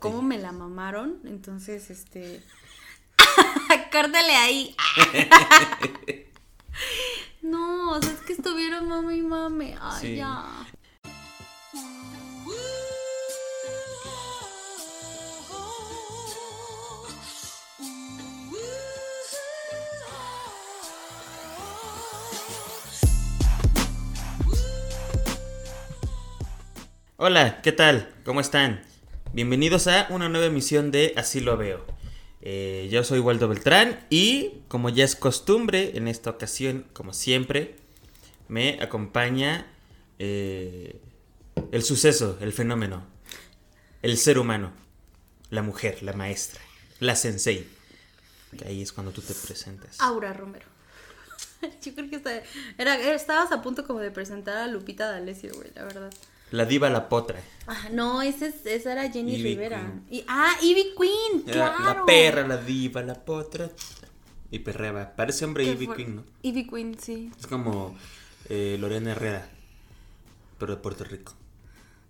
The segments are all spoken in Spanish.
cómo me la mamaron. Entonces, este. Córtale ahí. no, o sea, es que estuvieron mami y mami. Ay, Sí. ya. Hola, ¿qué tal? ¿Cómo están? Bienvenidos a una nueva emisión de Así lo veo. Eh, yo soy Waldo Beltrán y, como ya es costumbre, en esta ocasión, como siempre, me acompaña eh, el suceso, el fenómeno, el ser humano, la mujer, la maestra, la sensei. Que Ahí es cuando tú te presentas. Aura Romero. Yo creo que estabas a punto como de presentar a Lupita D'Alessio, güey, la verdad. La diva, la potra. Ah, no, ese es- esa era Jenny Ivy Rivera. Queen. Y, ah, Ivy Queen, La, claro. la perra, la diva, la potra. Y perreaba. Parece hombre Ivy Queen, ¿no? Ivy Queen, sí. Es como eh, Lorena Herrera, pero de Puerto Rico.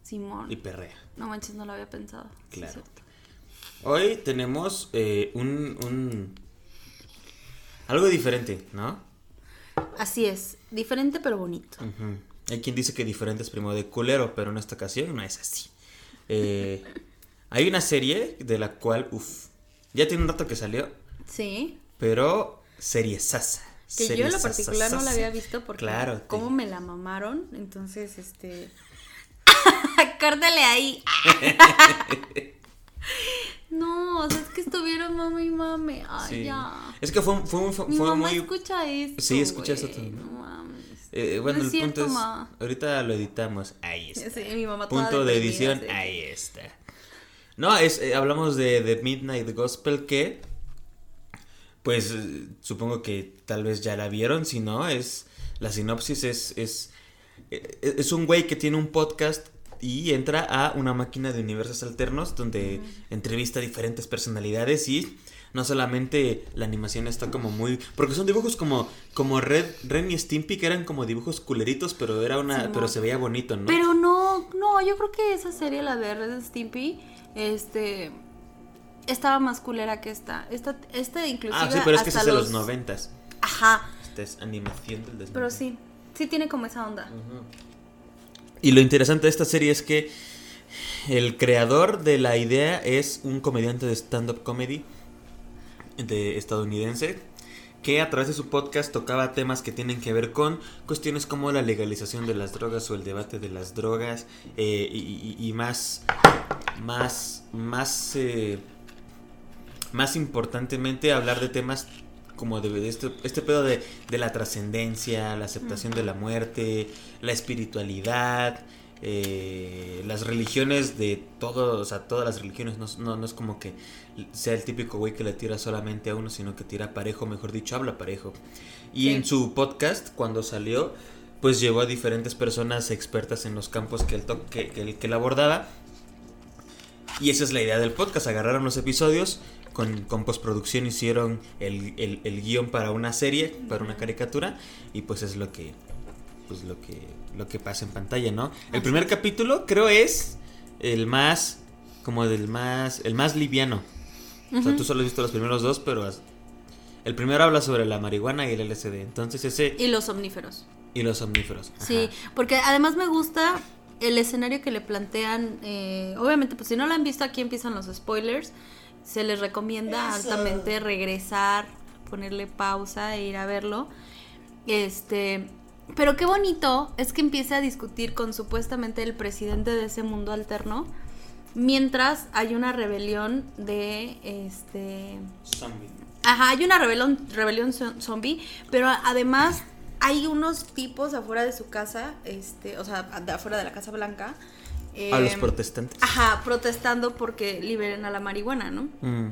Simón. Y perrea. No manches, no lo había pensado. Claro. Hoy tenemos eh, un, un- Algo diferente, ¿no? Así es, diferente pero bonito. Ujú. Hay quien dice que diferente es primo de culero, pero en esta ocasión no es así. Eh, hay una serie de la cual, uff, ya tiene un rato que salió, Sí. pero serie sasa. Que yo en lo particular no la había visto porque Claro, te- cómo me la mamaron, entonces este córtale ahí. no, o sea, es que estuvieron mami y mami. Ay, Sí. ya. Es que fue, fue, fue, Mi mamá muy... escucha esto. Sí, escucha güey, también. No. Eh, bueno, No el cierto, punto es... ma. Ahorita lo editamos. Ahí está. Sí, mi mamá toda Punto de edición. sí. Ahí está. No, es, eh, hablamos de, de Midnight Gospel que... Pues eh, supongo que tal vez ya la vieron. Si no, es... La sinopsis es... Es, eh, es un güey que tiene un podcast y entra a una máquina de universos alternos donde entrevista a diferentes personalidades y no solamente la animación está como muy porque son dibujos como como Red Ren y Stimpy que eran como dibujos culeritos pero era una pero se veía bonito no Pero no, no, yo creo que esa serie, la de Red Stimpy, este estaba más culera que esta. Esta, esta inclusive ah sí pero es que es de los noventas Ajá, esta es animación del 2000. pero sí, sí tiene como esa onda. y lo interesante de esta serie es que el creador de la idea es un comediante de stand-up comedy de estadounidense que a través de su podcast tocaba temas que tienen que ver con cuestiones como la legalización de las drogas o el debate de las drogas eh, y, más más más eh, más importantemente hablar de temas como de, de este, este pedo de, de la trascendencia, la aceptación de la muerte, la espiritualidad, eh, las religiones de todo, o sea, todas las religiones, no, no, no es como que sea el típico güey que le tira solamente a uno, sino que tira parejo, mejor dicho, habla parejo. Y Sí. en su podcast, cuando salió, pues llevó a diferentes personas expertas en los campos que él, que, que que él abordaba. Y esa es la idea del podcast, agarraron los episodios, con, con postproducción hicieron el, el, el guion para una serie, para una caricatura, y pues es lo que pues lo que lo que pasa en pantalla, ¿no? El primer es. capítulo creo es el más como del más el más liviano. O sea, tú solo has visto los primeros dos, pero has- el primero habla sobre la marihuana y el LSD. Entonces ese Y los omníferos. y los omníferos. Ajá. Sí, porque además me gusta el escenario que le plantean. eh, obviamente, pues si no lo han visto, aquí empiezan los spoilers. Se les recomienda Eso. altamente regresar, ponerle pausa e ir a verlo. Este. Pero qué bonito es que empiece a discutir con supuestamente el presidente de ese mundo alterno. Mientras hay una rebelión de este. Zombie. Ajá, hay una rebelión, rebelión zo- zombie, pero además hay unos tipos afuera de su casa, este, o sea, de afuera de la Casa Blanca. A los eh, protestantes. Ajá, protestando porque liberen a la marihuana, ¿no? Mm.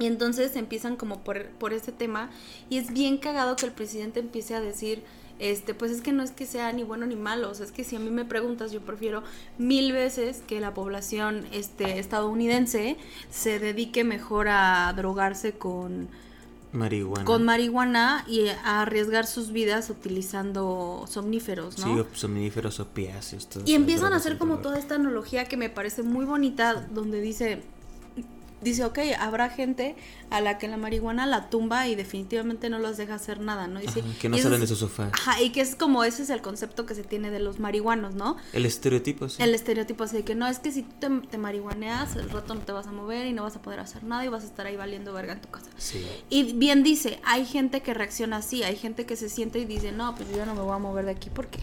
Y entonces empiezan como por, por ese tema y es bien cagado que el presidente empiece a decir, este, pues es que no es que sea ni bueno ni malo, o sea, es que si a mí me preguntas, yo prefiero mil veces que la población este, estadounidense se dedique mejor a drogarse con, Marihuana. con marihuana y a arriesgar sus vidas utilizando somníferos, ¿no? Sí, somníferos, opiáceos. Y empiezan a hacer como toda esta analogía que me parece muy bonita, donde dice, dice, ok, habrá gente a la que la marihuana la tumba y definitivamente no los deja hacer nada, ¿no? Dice, que no salen de su sofá. Ajá, y que es como ese es el concepto que se tiene de los marihuanos, ¿no? El estereotipo, sí. El estereotipo, así que no, es que si tú te, te, marihuaneas, el rato no te vas a mover y no vas a poder hacer nada y vas a estar ahí valiendo verga en tu casa. Sí. Y bien dice, hay gente que reacciona así, hay gente que se siente y dice, no, pues yo no me voy a mover de aquí porque,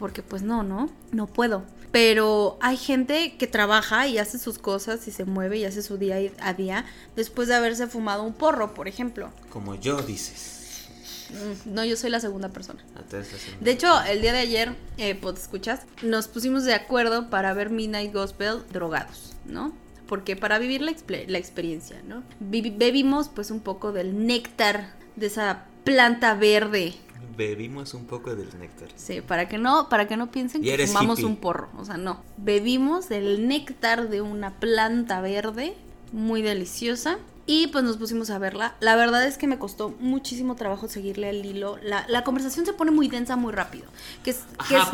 porque pues no, ¿no? No puedo. Pero hay gente que trabaja y hace sus cosas y se mueve y hace su día a día después de haberse fumado un porro, por ejemplo. Como yo dices. No, yo soy la segunda persona. De hecho, el día de ayer, eh, pues escuchas, nos pusimos de acuerdo para ver Midnight Gospel drogados, ¿no? Porque para vivir la, la experiencia, ¿no? bebimos pues un poco del néctar de esa planta verde bebimos un poco del néctar. Sí, para que no, para que no piensen que fumamos un porro. O sea, no. Bebimos del néctar de una planta verde muy deliciosa. Y pues nos pusimos a verla. La verdad es que me costó muchísimo trabajo seguirle el hilo. La, conversación se pone muy densa muy rápido. Que es,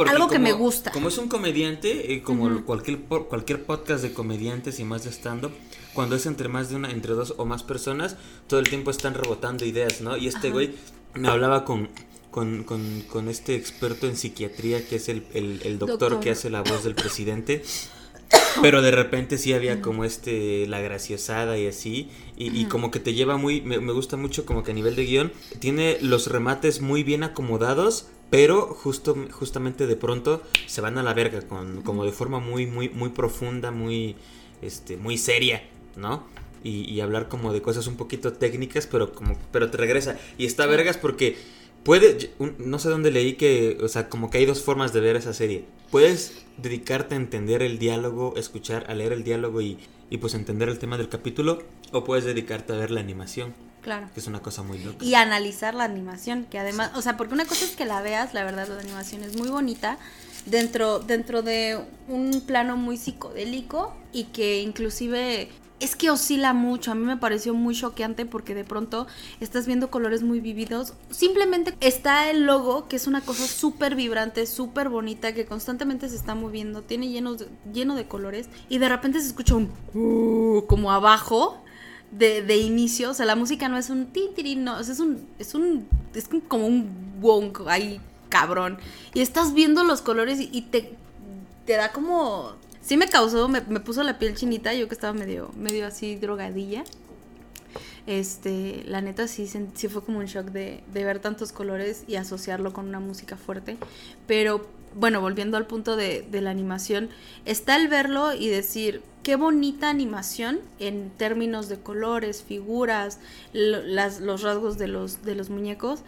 algo que me gusta. Como es un comediante, eh, como cualquier, cualquier podcast de comediantes y más de stand-up, cuando es entre más de una, entre dos o más personas, todo el tiempo están rebotando ideas, ¿no? Y este güey me hablaba con, con, con, con, este experto en psiquiatría que es el, el, doctor, que hace la voz del presidente. Pero de repente sí había como este, la graciosada y así, y, como que te lleva muy, me, gusta mucho como que a nivel de guion, tiene los remates muy bien acomodados, pero justo, justamente de pronto se van a la verga, con, como de forma muy, muy, muy profunda, muy, este, muy seria, ¿no? Y, y hablar como de cosas un poquito técnicas, pero como, pero te regresa. Y está vergas porque Puede, no sé dónde leí que, o sea, como que hay dos formas de ver esa serie. Puedes dedicarte a entender el diálogo, escuchar, a leer el diálogo y, y pues entender el tema del capítulo, o puedes dedicarte a ver la animación. Claro. Que es una cosa muy loca. Y analizar la animación, que además, o sea, porque una cosa es que la veas, la verdad, la animación es muy bonita, dentro, dentro de un plano muy psicodélico y que inclusive es que oscila mucho. A mí me pareció muy choqueante porque de pronto estás viendo colores muy vividos. Simplemente está el logo, que es una cosa súper vibrante, súper bonita, que constantemente se está moviendo, tiene lleno de, lleno de colores. Y de repente se escucha un uh, como abajo. De, de, inicio, o sea, la música no es un tin, no, es un, es un, es como un wonk ahí, cabrón. Y estás viendo los colores y, te, te da como sí me causó, me, puso la piel chinita, yo que estaba medio, medio así drogadilla. Este, la neta sí, sí fue como un shock de, ver tantos colores y asociarlo con una música fuerte. Pero bueno, volviendo al punto de, la animación, está el verlo y decir, qué bonita animación en términos de colores, figuras, las, los rasgos de los, de los muñecos.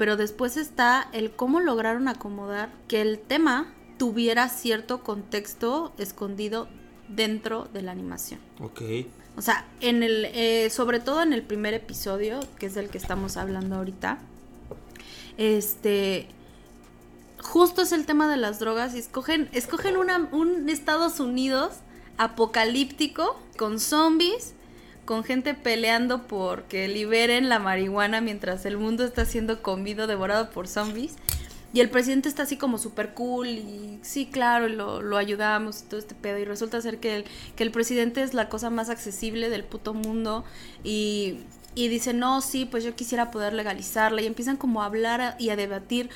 Pero después está el cómo lograron acomodar que el tema tuviera cierto contexto escondido dentro de la animación. Ok. O sea, en el, eh, sobre todo en el primer episodio, que es el que estamos hablando ahorita, este, justo es el tema de las drogas y escogen, escogen una, un Estados Unidos apocalíptico con zombies, con gente peleando por que liberen la marihuana mientras el mundo está siendo comido, devorado por zombies. Y el presidente está así como súper cool y sí, claro, lo, lo, ayudamos y todo este pedo. Y resulta ser que el, que el presidente es la cosa más accesible del puto mundo y, y dice, no, sí, pues yo quisiera poder legalizarla. Y empiezan como a hablar y a debatir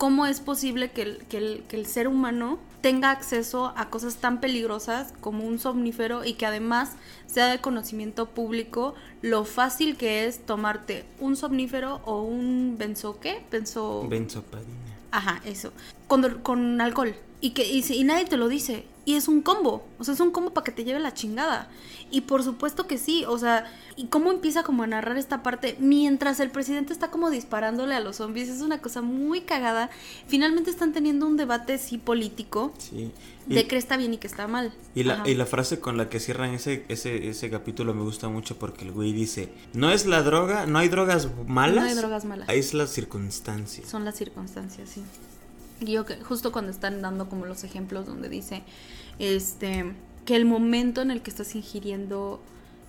cómo es posible que el, que el, que el ser humano tenga acceso a cosas tan peligrosas como un somnífero y que además sea de conocimiento público lo fácil que es tomarte un somnífero o un benzo, ¿qué? Benzo... Benzopadina. Ajá, eso. Con, con alcohol. Y, que, y, y nadie te lo dice. Y es un combo. O sea, es un combo para que te lleve la chingada. Y por supuesto que sí. O sea, ¿y cómo empieza como a narrar esta parte? Mientras el presidente está como disparándole a los zombies. Es una cosa muy cagada. Finalmente están teniendo un debate sí político. Sí. de que está bien y que está mal. Y la, y la frase con la que cierran ese, ese, ese capítulo me gusta mucho porque el güey dice, no es la droga, no hay drogas malas. No hay drogas malas. Es las circunstancias. Son las circunstancias, sí. Yo que justo cuando están dando como los ejemplos donde dice este que el momento en el que estás ingiriendo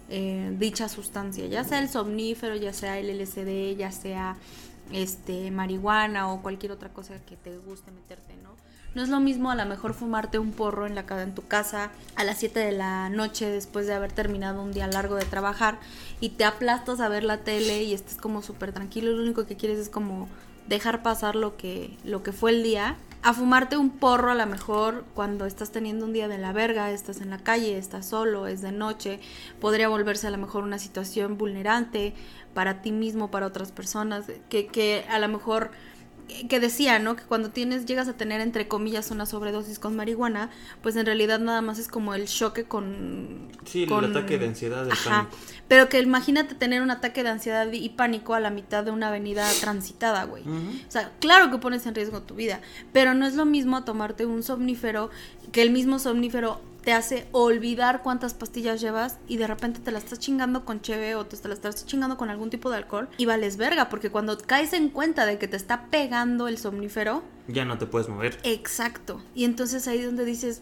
eh, dicha sustancia, ya sea el somnífero, ya sea el LSD, ya sea este marihuana o cualquier otra cosa que te guste meterte, ¿no? No es lo mismo a lo mejor fumarte un porro en, la, en tu casa a las 7 de la noche después de haber terminado un día largo de trabajar y te aplastas a ver la tele y estés como súper tranquilo lo único que quieres es como dejar pasar lo que, lo que fue el día a fumarte un porro a lo mejor cuando estás teniendo un día de la verga, estás en la calle, estás solo, es de noche, podría volverse a lo mejor una situación vulnerante para ti mismo, para otras personas, que, que a lo mejor que decía, ¿no? Que cuando tienes, llegas a tener entre comillas una sobredosis con marihuana, pues en realidad nada más es como el choque con... Sí, el ataque de ansiedad. Ajá. Pero que imagínate tener un ataque de ansiedad y pánico a la mitad de una avenida transitada, güey. O sea, claro que pones en riesgo tu vida, pero no es lo mismo tomarte un somnífero que el mismo somnífero te hace olvidar cuántas pastillas llevas y de repente te la estás chingando con cheve o te la estás chingando con algún tipo de alcohol y vales verga, porque cuando caes en cuenta de que te está pegando el somnífero... Ya no te puedes mover. Exacto. Y entonces ahí es donde dices,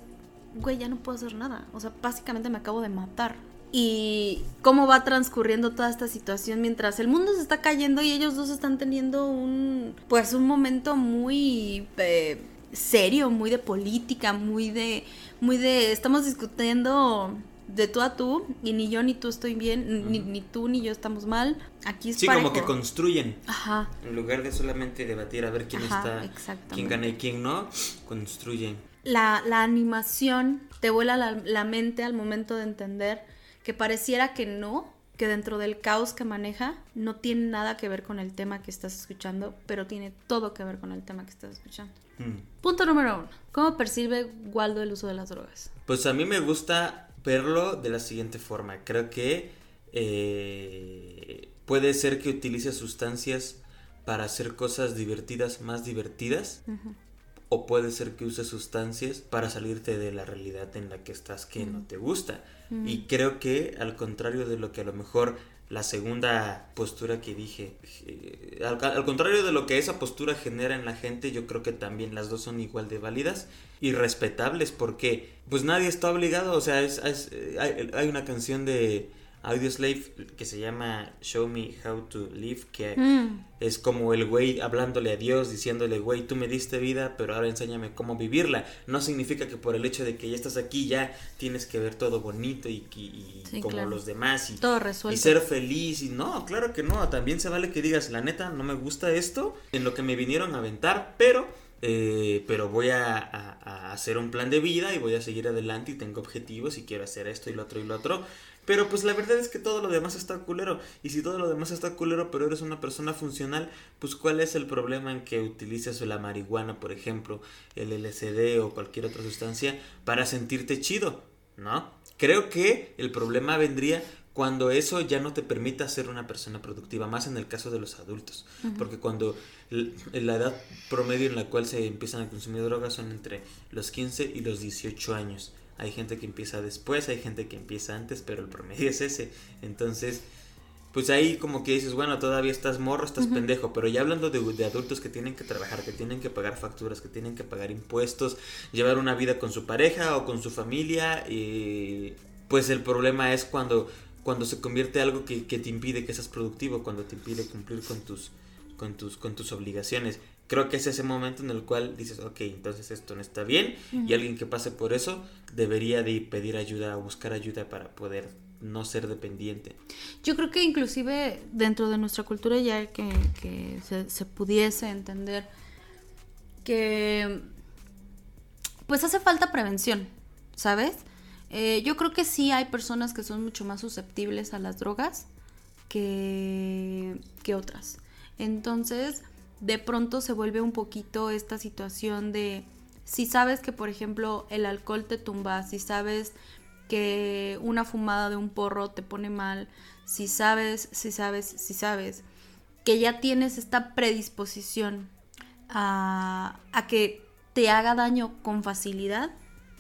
güey, ya no puedo hacer nada. O sea, básicamente me acabo de matar. Y cómo va transcurriendo toda esta situación mientras el mundo se está cayendo y ellos dos están teniendo un, pues un momento muy... Eh, serio, muy de política, muy de, muy de, estamos discutiendo de tú a tú y ni yo ni tú estoy bien, ni, tú ni yo estamos mal. Aquí es Sí, como que construyen. Ajá. En lugar de solamente debatir a ver quién está, quién gana y quién no, construyen. La, la animación te vuela la, la mente al momento de entender que pareciera que no, que dentro del caos que maneja no tiene nada que ver con el tema que estás escuchando, pero tiene todo que ver con el tema que estás escuchando. Mm. Punto número uno. ¿Cómo percibe Waldo el uso de las drogas? Pues a mí me gusta verlo de la siguiente forma. Creo que eh, puede ser que utilice sustancias para hacer cosas divertidas más divertidas. O puede ser que use sustancias para salirte de la realidad en la que estás que no te gusta. Y creo que al contrario de lo que a lo mejor la segunda postura que dije, eh, al, contrario de lo que esa postura genera en la gente, yo creo que también las dos son igual de válidas y respetables porque pues nadie está obligado, o sea, es, hay, hay una canción de Audioslave que se llama Show Me How to Live, que mm. es como el güey hablándole a Dios, diciéndole, güey, tú me diste vida, pero ahora enséñame cómo vivirla. No significa que por el hecho de que ya estás aquí ya tienes que ver todo bonito y, como los demás y, todo y ser feliz. Y no, claro que no, también se vale que digas, la neta, no me gusta esto, en lo que me vinieron a aventar, pero eh, pero voy a, hacer un plan de vida y voy a seguir adelante y tengo objetivos y quiero hacer esto y lo otro y lo otro. Pero pues la verdad es que todo lo demás está culero. Y si todo lo demás está culero, pero eres una persona funcional, pues cuál es el problema en que utilices la marihuana, por ejemplo, el LSD o cualquier otra sustancia para sentirte chido, ¿no? Creo que el problema vendría cuando eso ya no te permita ser una persona productiva, más en el caso de los adultos, porque cuando la edad promedio en la cual se empiezan a consumir drogas son entre los 15 y los 18 años. Hay gente que empieza después, hay gente que empieza antes, pero el promedio es ese. Entonces, pues ahí como que dices, bueno, todavía estás morro, estás pendejo, pero ya hablando de, de, adultos que tienen que trabajar, que tienen que pagar facturas, que tienen que pagar impuestos, llevar una vida con su pareja o con su familia, y pues el problema es cuando cuando se convierte algo que, te impide que seas productivo, cuando te impide cumplir con tus, con tus, con tus obligaciones. Creo que es ese momento en el cual dices, ok, entonces esto no está bien y alguien que pase por eso debería de pedir ayuda o buscar ayuda para poder no ser dependiente. Yo creo que inclusive dentro de nuestra cultura ya que, que se, se pudiese entender que pues hace falta prevención, ¿sabes? Eh, yo creo que sí hay personas que son mucho más susceptibles a las drogas que, que otras. Entonces, de pronto se vuelve un poquito esta situación de si sabes que, por ejemplo, el alcohol te tumba, si sabes que una fumada de un porro te pone mal, si sabes, si sabes, si sabes que ya tienes esta predisposición a, a que te haga daño con facilidad,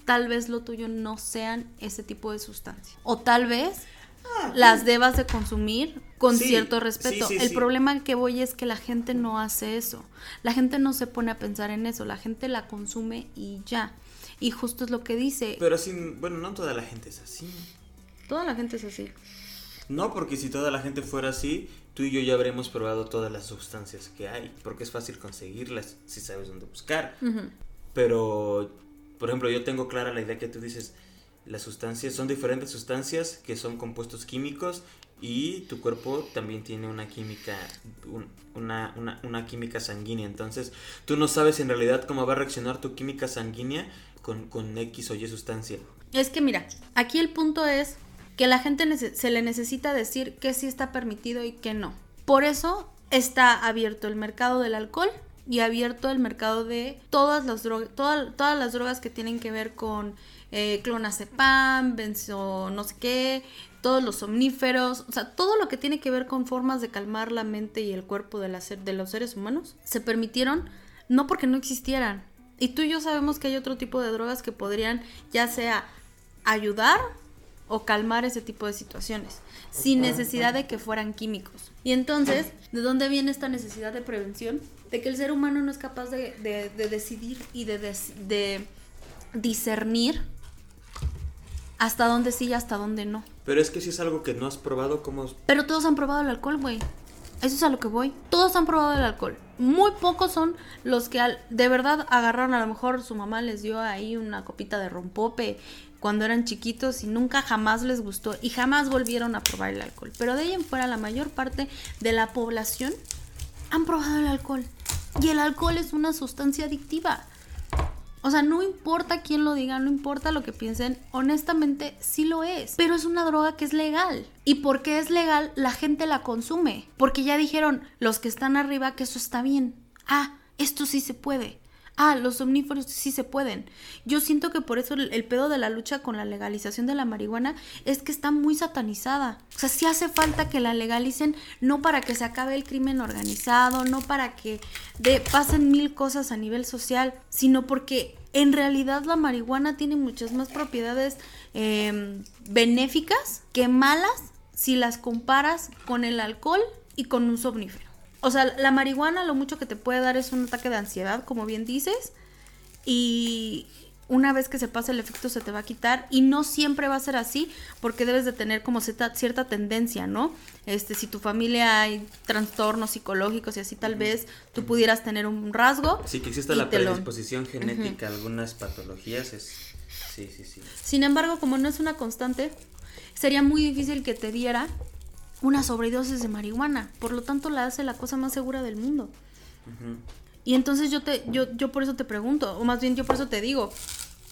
tal vez lo tuyo no sean ese tipo de sustancias. O tal vez ah, las debas de consumir con cierto respeto. el problema que voy es que la gente no hace eso. La gente no se pone a pensar en eso. La gente la consume y ya. Y justo es lo que dice. Pero así, bueno, no toda la gente es así. Toda la gente es así. No, porque si toda la gente fuera así, tú y yo ya habremos probado todas las sustancias que hay, porque es fácil conseguirlas si sabes dónde buscar. Pero, por ejemplo, yo tengo clara la idea que tú dices, las sustancias son diferentes sustancias que son compuestos químicos y tu cuerpo también tiene una química una, una, una, química sanguínea. Entonces tú no sabes en realidad cómo va a reaccionar tu química sanguínea con, con X o Y sustancia. Es que mira aquí el punto es que la gente se le necesita decir que sí está permitido y que no. Por eso está abierto el mercado del alcohol y abierto el mercado de todas las drogas todas, las drogas que tienen que ver con eh, clonazepam, benzo no sé qué, todos los somníferos, o sea, todo lo que tiene que ver con formas de calmar la mente y el cuerpo de, la de los seres humanos, se permitieron no porque no existieran. Y tú y yo sabemos que hay otro tipo de drogas que podrían ya sea ayudar o calmar ese tipo de situaciones, sin necesidad de que fueran químicos. Y entonces, ¿de dónde viene esta necesidad de prevención? De que el ser humano no es capaz de, decidir y de, de discernir hasta dónde sí y hasta dónde no. Pero es que si es algo que no has probado, ¿cómo...? Pero todos han probado el alcohol, güey. Eso es a lo que voy. Todos han probado el alcohol. Muy pocos son los que de verdad agarraron, a lo mejor su mamá les dio ahí una copita de rompope cuando eran chiquitos y nunca jamás les gustó y jamás volvieron a probar el alcohol. Pero de ahí en fuera la mayor parte de la población han probado el alcohol. Y el alcohol es una sustancia adictiva. O sea, no importa quién lo diga, no importa lo que piensen, honestamente sí lo es. Pero es una droga que es legal. Y porque es legal, la gente la consume. Porque ya dijeron los que están arriba que eso está bien. Ah, esto sí se puede ah, los somníferos sí se pueden. Yo siento que por eso el, pedo de la lucha con la legalización de la marihuana es que está muy satanizada. O sea, sí hace falta que la legalicen, no para que se acabe el crimen organizado, no para que de, pasen mil cosas a nivel social, sino porque en realidad la marihuana tiene muchas más propiedades em, benéficas que malas si las comparas con el alcohol y con un somnífero. O sea, la marihuana lo mucho que te puede dar es un ataque de ansiedad, como bien dices, y una vez que se pasa el efecto se te va a quitar y no siempre va a ser así porque debes de tener como cierta, cierta tendencia, ¿no? Este, si tu familia hay trastornos psicológicos y así tal vez tú pudieras tener un rasgo. Sí, que exista la predisposición genética a algunas patologías es... Sí, sí, sí. Sin embargo, como no es una constante, sería muy difícil que te diera una sobredosis de marihuana. Por lo tanto, la hace la cosa más segura del mundo. Y entonces yo te, yo, yo por eso te pregunto, o más bien yo por eso te digo,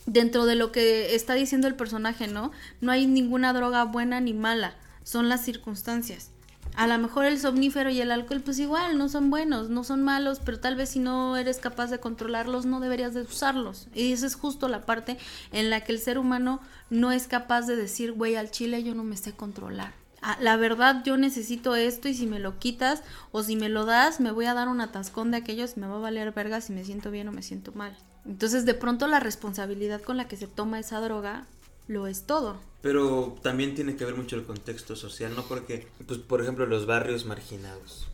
dentro de lo que está diciendo el personaje, ¿no? No hay ninguna droga buena ni mala, son las circunstancias. A lo mejor el somnífero y el alcohol, pues igual, no son buenos, no son malos, pero tal vez si no eres capaz de controlarlos, no deberías de usarlos. Y esa es justo la parte en la que el ser humano no es capaz de decir, güey, al chile yo no me sé controlar. Ah, la verdad yo necesito esto y si me lo quitas o si me lo das me voy a dar un atascón de aquellos y me va a valer verga si me siento bien o me siento mal. Entonces de pronto la responsabilidad con la que se toma esa droga lo es todo. Pero también tiene que ver mucho el contexto social, ¿no? Porque, pues, por ejemplo, los barrios marginados,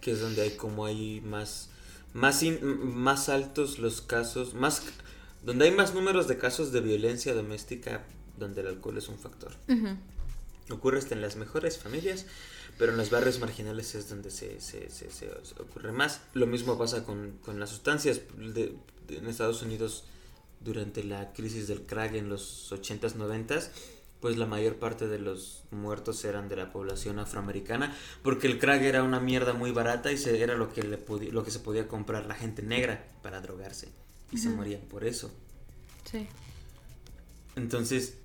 Que es donde hay como hay más, más, más altos los casos, más, donde hay más números de casos de violencia doméstica donde el alcohol es un factor. Ocurre hasta en las mejores familias, pero en los barrios marginales es donde se, se, se, ocurre más. Lo mismo pasa con, con las sustancias. De, en Estados Unidos, durante la crisis del crack en los 80s, 90s, pues la mayor parte de los muertos eran de la población afroamericana, porque el crack era una mierda muy barata y se, era lo que, le lo que se podía comprar la gente negra para drogarse. Y se morían por eso. Sí. Entonces,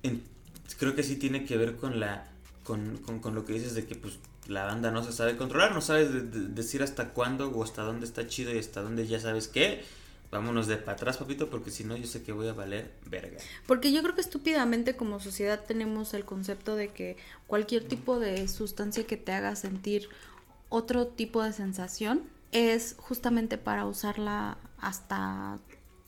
creo que sí tiene que ver con la con, lo que dices de que pues la banda no se sabe controlar, no sabes decir hasta cuándo o hasta dónde está chido y hasta dónde ya sabes qué. Vámonos de para atrás, papito, porque si no yo sé que voy a valer verga. Porque yo creo que estúpidamente como sociedad tenemos el concepto de que cualquier tipo de sustancia que te haga sentir otro tipo de sensación es justamente para usarla hasta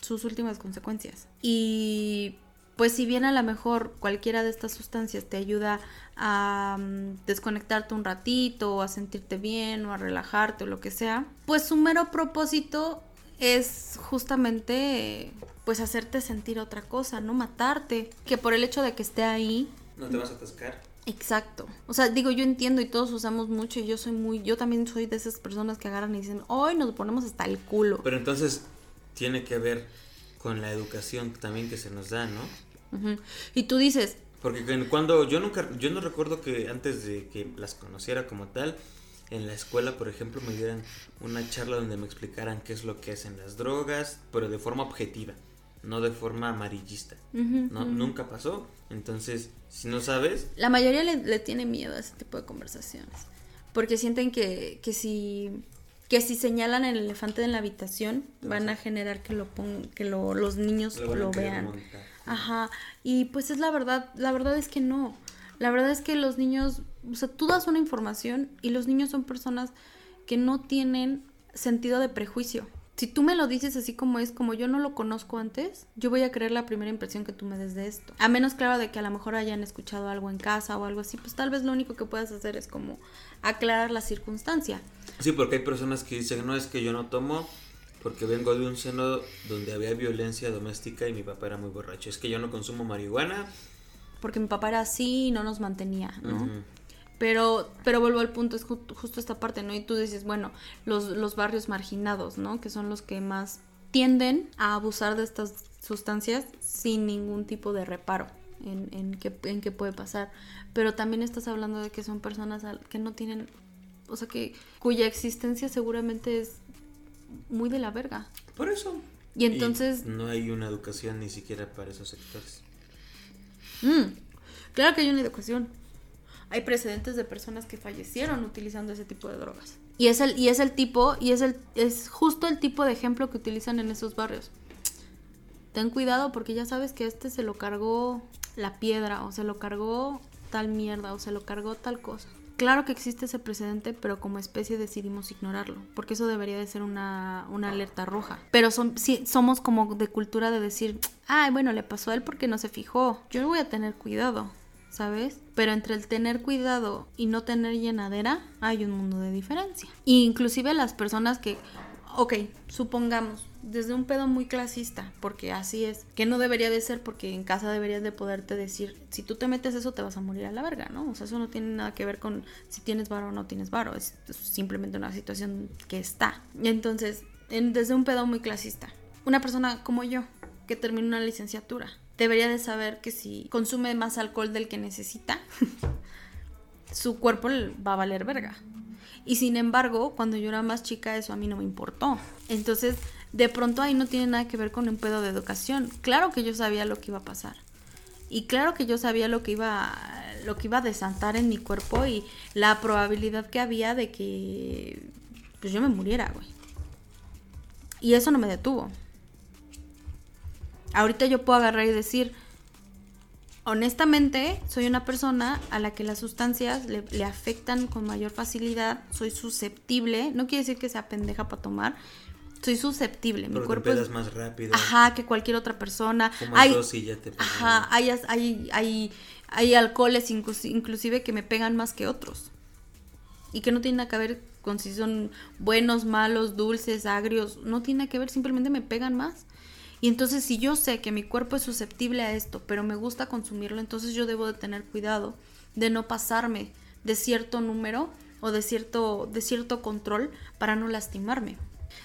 sus últimas consecuencias. Y pues si bien a lo mejor cualquiera de estas sustancias te ayuda a mm, desconectarte un ratito o a sentirte bien o a relajarte o lo que sea, pues su mero propósito es justamente pues hacerte sentir otra cosa, no matarte, que por el hecho de que esté ahí no te vas a atascar. Exacto. O sea, digo, yo entiendo y todos usamos mucho y yo soy muy, yo también soy de esas personas que agarran y dicen, hoy nos ponemos hasta el culo. Pero entonces tiene que ver con la educación también que se nos da, ¿no? Y tú dices, Porque cu- cuando yo nunca, yo no recuerdo que antes de que las conociera como tal, en la escuela, por ejemplo, me dieran una charla donde me explicaran qué es lo que hacen las drogas, pero de forma objetiva, no de forma amarillista. ¿no? Nunca pasó. Entonces, si no sabes, la mayoría le, le tiene miedo a ese tipo de conversaciones. Porque sienten que, que si que si señalan el elefante en la habitación van a generar que lo pon- que lo- los niños lo lo, vean. montar. Ajá, y pues es la verdad, la verdad es que no. La verdad es que los niños, o sea, tú das una información y los niños son personas que no tienen sentido de prejuicio. Si tú me lo dices así como es, como yo no lo conozco antes, yo voy a creer la primera impresión que tú me des de esto. A menos, claro, de que a lo mejor hayan escuchado algo en casa o algo así, pues tal vez lo único que puedas hacer es como aclarar la circunstancia. Sí, porque hay personas que dicen, no es que yo no tomo porque vengo de un seno donde había violencia doméstica y mi papá era muy borracho. Es que yo no consumo marihuana. Porque mi papá era así y no nos mantenía, ¿no? Pero, pero vuelvo al punto, es ju- justo esta parte, ¿no? Y tú dices, bueno, los, los barrios marginados, ¿no? Que son los que más tienden a abusar de estas sustancias sin ningún tipo de reparo en, en, qué, en qué puede pasar. Pero también estás hablando de que son personas que no tienen, o sea, que cuya existencia seguramente es muy de la verga. Por eso. Y entonces, no hay una educación ni siquiera para esos sectores. mm, claro que hay una educación. Hay precedentes de personas que fallecieron utilizando ese tipo de drogas. Y es el, y es el tipo, y es el, es justo el tipo de ejemplo que utilizan en esos barrios. Ten cuidado porque ya sabes que este se lo cargó la piedra, o se lo cargó tal mierda, o se lo cargó tal cosa. Claro que existe ese precedente, pero como especie decidimos ignorarlo, porque eso debería de ser una, una alerta roja. Pero son, sí, somos como de cultura de decir, ay, bueno, le pasó a él porque no se fijó. Yo voy a tener cuidado, ¿sabes? Pero entre el tener cuidado y no tener llenadera, hay un mundo de diferencia. E inclusive las personas que, ok, supongamos, desde un pedo muy clasista, porque así es, que no debería de ser porque en casa deberías de poderte decir, si tú te metes eso te vas a morir a la verga, ¿no? O sea, eso no tiene nada que ver con si tienes varo o no tienes varo, es, simplemente una situación que está. Entonces, en- desde un pedo muy clasista, una persona como yo, que termina una licenciatura, debería de saber que si consume más alcohol del que necesita, su cuerpo va a valer verga. Y sin embargo, cuando yo era más chica, eso a mí no me importó. Entonces, de pronto ahí no tiene nada que ver con un pedo de educación. Claro que yo sabía lo que iba a pasar. Y claro que yo sabía lo que iba lo que iba a desantar en mi cuerpo y la probabilidad que había de que pues yo me muriera, güey. Y eso no me detuvo. Ahorita yo puedo agarrar y decir, honestamente, soy una persona a la que las sustancias le, le afectan con mayor facilidad, soy susceptible, no quiere decir que sea pendeja para tomar, soy susceptible, mi Pero te cuerpo es... más rápido. Ajá, que cualquier otra persona. Como Hay, dos y ya te pegas. ajá, hay, hay, hay, hay alcoholes inclusi- inclusive que me pegan más que otros. Y que no tiene nada que ver con si son buenos, malos, dulces, agrios. No tiene nada que ver, simplemente me pegan más. Y entonces si yo sé que mi cuerpo es susceptible a esto, pero me gusta consumirlo, entonces yo debo de tener cuidado de no pasarme de cierto número o de cierto, de cierto control para no lastimarme.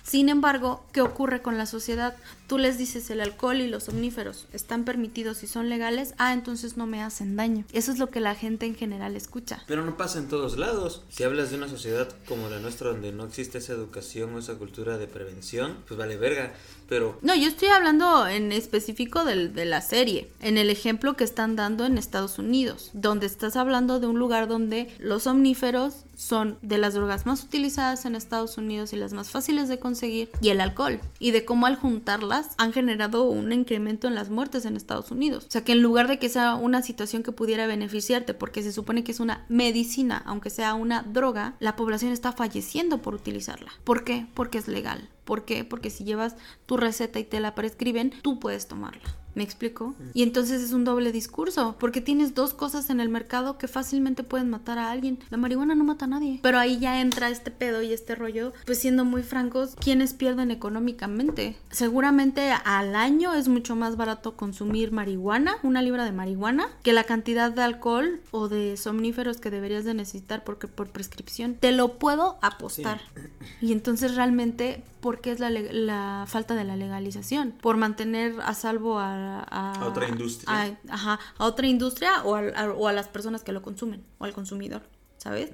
Sin embargo, ¿qué ocurre con la sociedad? Tú les dices el alcohol y los omníferos están permitidos y son legales, ah, entonces no me hacen daño. Eso es lo que la gente en general escucha. Pero no pasa en todos lados. Si hablas de una sociedad como la nuestra donde no existe esa educación o esa cultura de prevención, pues vale verga. Pero No, yo estoy hablando en específico del- de la serie, en el ejemplo que están dando en Estados Unidos, donde estás hablando de un lugar donde los omníferos son de las drogas más utilizadas en Estados Unidos y las más fáciles de conseguir, y el alcohol, y de cómo al juntarlas han generado un incremento en las muertes en Estados Unidos. O sea que en lugar de que sea una situación que pudiera beneficiarte, porque se supone que es una medicina, aunque sea una droga, la población está falleciendo por utilizarla. ¿Por qué? Porque es legal. ¿Por qué? Porque si llevas tu receta y te la prescriben, tú puedes tomarla. ¿Me explico? Y entonces es un doble discurso, porque tienes dos cosas en el mercado que fácilmente pueden matar a alguien. La marihuana no mata a nadie. Pero ahí ya entra este pedo y este rollo, pues siendo muy francos, ¿quiénes pierden económicamente? Seguramente al año es mucho más barato consumir marihuana, una libra de marihuana, que la cantidad de alcohol o de somníferos que deberías de necesitar porque por prescripción. Te lo puedo apostar. Y entonces realmente ¿por qué es la, la, falta de la legalización? Por mantener a salvo a... A, otra industria. A, ajá, a otra industria o o a las personas que lo consumen o al consumidor. ¿sabes?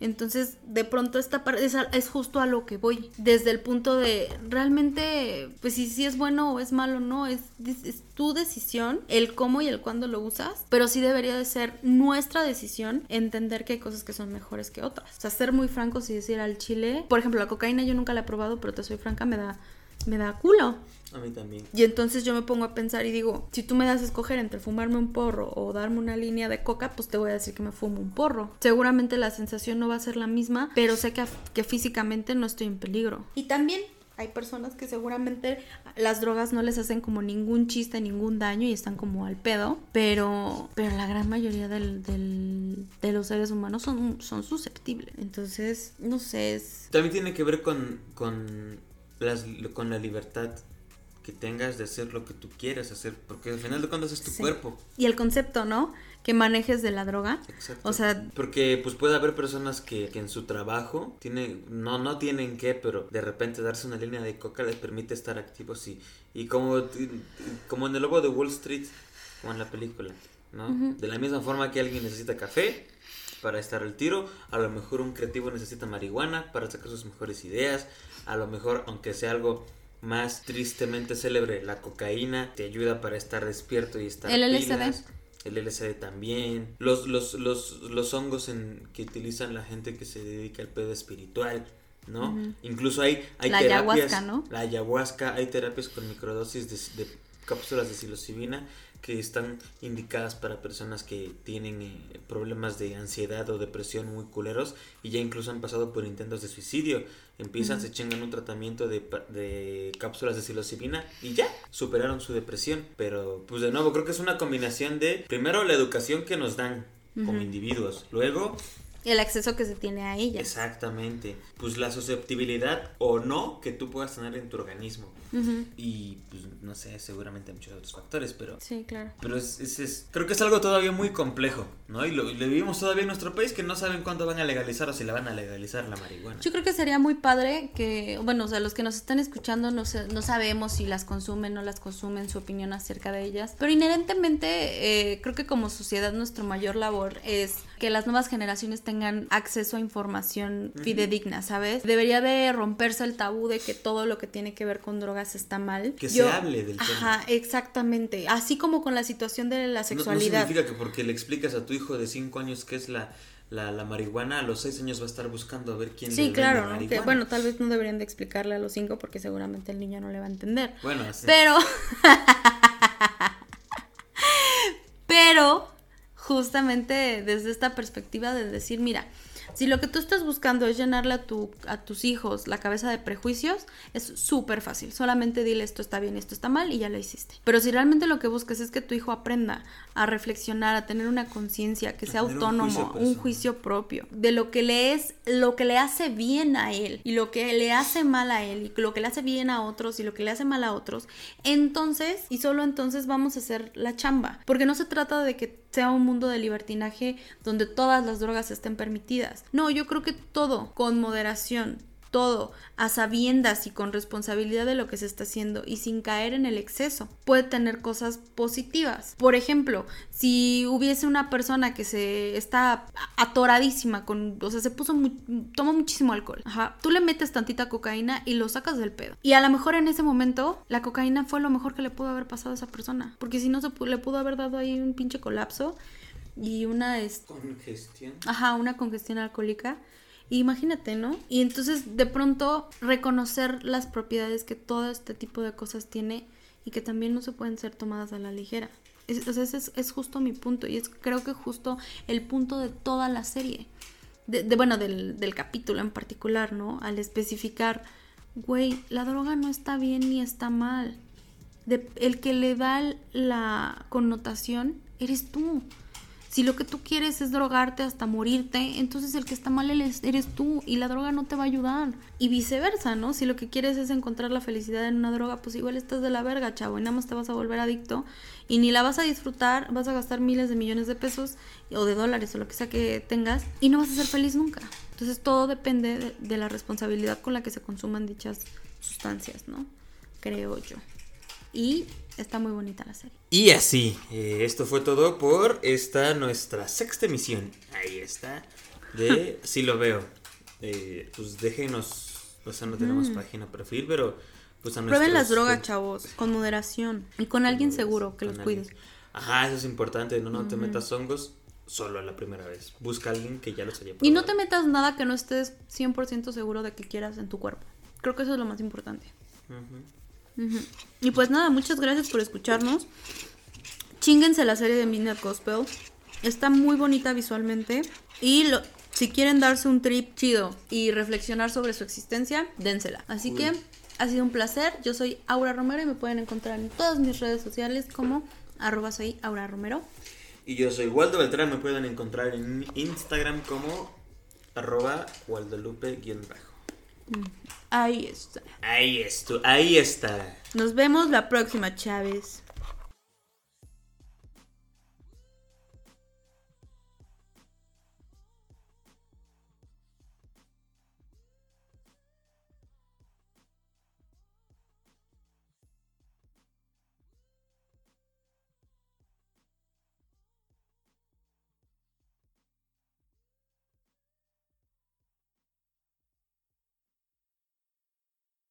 Entonces, de pronto esta parte es, justo a lo que voy. Desde el punto de, realmente, pues si, si es bueno o es malo, no, es, es, tu decisión, el cómo y el cuándo lo usas, pero sí debería de ser nuestra decisión entender que hay cosas que son mejores que otras. O sea, ser muy francos y decir al chile, por ejemplo, la cocaína yo nunca la he probado, pero te soy franca, me da me da culo. A mí también. Y entonces yo me pongo a pensar y digo, si tú me das a escoger entre fumarme un porro o darme una línea de coca, pues te voy a decir que me fumo un porro. Seguramente la sensación no va a ser la misma, pero sé que, que físicamente no estoy en peligro. Y también hay personas que seguramente las drogas no les hacen como ningún chiste, ningún daño y están como al pedo, pero, pero la gran mayoría del, de los seres humanos son, son susceptibles. Entonces, no sé. Es... También tiene que ver con, con con la libertad que tengas de hacer lo que tú quieras hacer, porque al final de cuentas es tu cuerpo. Y el concepto, ¿no? Que manejes de la droga. Exacto. O sea, porque pues puede haber personas que, en su trabajo tienen, no, no tienen que, pero de repente darse una línea de coca les permite estar activos y, y como, como en el logo de Wall Street, como en la película, ¿no? De la misma forma que alguien necesita café, para estar al tiro. A lo mejor un creativo necesita marihuana para sacar sus mejores ideas a lo mejor, aunque sea algo más tristemente célebre, la cocaína te ayuda para estar despierto y estar El LSD. El LSD también. Los, los, los, los hongos en, que utilizan la gente que se dedica al pedo espiritual. ¿no? Incluso hay, hay la ayahuasca, ¿no? La ayahuasca, hay terapias con microdosis de, de cápsulas de psilocibina que están indicadas para personas que tienen eh, problemas de ansiedad o depresión muy culeros y ya incluso han pasado por intentos de suicidio. Empiezan, se chingan un tratamiento de, de cápsulas de psilocibina y ya superaron su depresión. Pero pues de nuevo creo que es una combinación de primero la educación que nos dan como individuos, luego el acceso que se tiene a ella. Exactamente. Pues la susceptibilidad o no que tú puedas tener en tu organismo. Y pues no sé, seguramente muchos otros factores, pero... Sí, claro. Pero es, es, creo que es algo todavía muy complejo, ¿no? Y lo, vivimos todavía en nuestro país que no saben cuándo van a legalizar o si la van a legalizar la marihuana. Yo creo que sería muy padre que, bueno, o sea, los que nos están escuchando no, no sabemos si las consumen, no las consumen, su opinión acerca de ellas. Pero inherentemente, eh, creo que como sociedad nuestro mayor labor es que las nuevas generaciones tengan acceso a información fidedigna, ¿sabes? Debería de romperse el tabú de que todo lo que tiene que ver con drogas está mal. Que se hable del tema. Ajá, exactamente. Así como con la situación de la sexualidad. No, significa que porque le explicas a tu hijo de 5 años qué es la, la, marihuana, a los 6 años va a estar buscando a ver quién sí, claro, ¿no? bueno, tal vez no deberían de explicarle a los 5 porque seguramente el niño no le va a entender. Bueno, así. Pero... Pero justamente desde esta perspectiva de decir, mira, si lo que tú estás buscando es llenarle a, tu, a tus hijos la cabeza de prejuicios, es súper fácil. Solamente dile esto está bien, esto está mal y ya lo hiciste. Pero si realmente lo que buscas es que tu hijo aprenda a reflexionar, a tener una conciencia, que sea autónomo, un juicio, propio, de lo que le es, lo que le hace bien a él y lo que le hace mal a él y lo que le hace bien a otros y lo que le hace mal a otros, entonces y solo entonces vamos a hacer la chamba. Porque no se trata de que sea un mundo de libertinaje donde todas las drogas estén permitidas. No, yo creo que todo con moderación, todo a sabiendas y con responsabilidad de lo que se está haciendo y sin caer en el exceso, puede tener cosas positivas. Por ejemplo, si hubiese una persona que se está atoradísima con, o sea, se puso, muy, toma muchísimo alcohol, ajá, tú le metes tantita cocaína y lo sacas del pedo. Y a lo mejor en ese momento la cocaína fue lo mejor que le pudo haber pasado a esa persona, porque si no se le pudo haber dado ahí un pinche colapso y una es congestión. Ajá, una congestión alcohólica imagínate, ¿no? Y entonces de pronto reconocer las propiedades que todo este tipo de cosas tiene y que también no se pueden ser tomadas a la ligera. Es, o sea, ese es, justo mi punto y es creo que justo el punto de toda la serie. De, bueno, del, del capítulo en particular, ¿no? Al especificar, güey, la droga no está bien ni está mal. de- el que le da la connotación eres tú. Si lo que tú quieres es drogarte hasta morirte, entonces el que está mal eres, tú y la droga no te va a ayudar. Y viceversa, ¿no? Si lo que quieres es encontrar la felicidad en una droga, pues igual estás de la verga, chavo, y nada más te vas a volver adicto y ni la vas a disfrutar, vas a gastar miles de millones de pesos o de dólares o lo que sea que tengas y no vas a ser feliz nunca. Entonces todo depende de, de la responsabilidad con la que se consuman dichas sustancias, ¿no? Creo yo. Y está muy bonita la serie. Y así, eh, esto fue todo por esta nuestra sexta emisión. Ahí está. De Si lo veo. Eh, pues déjenos. O sea, no tenemos página perfil, pero pues a Mm. Prueben las drogas, chavos, con moderación y con alguien seguro que los cuide. Ajá, eso es importante. No, no te metas hongos solo a la primera vez. Busca a alguien que ya los haya Y no te probado. metas nada que no estés 100% seguro de que quieras en tu cuerpo. Creo que eso es lo más importante. Y pues nada, muchas gracias por escucharnos. Chinguense la serie de Midnight Gospel. Está muy bonita visualmente. Y lo- si quieren darse un trip chido y reflexionar sobre su existencia, dénsela. Así que ha sido un placer. Yo soy Aura Romero y me pueden encontrar en todas mis redes sociales como arroba soy Aura Romero. Y yo soy Waldo Beltrán. Me pueden encontrar en Instagram como arroba. Ahí está. Ahí está, ahí está. Nos vemos la próxima, Chávez.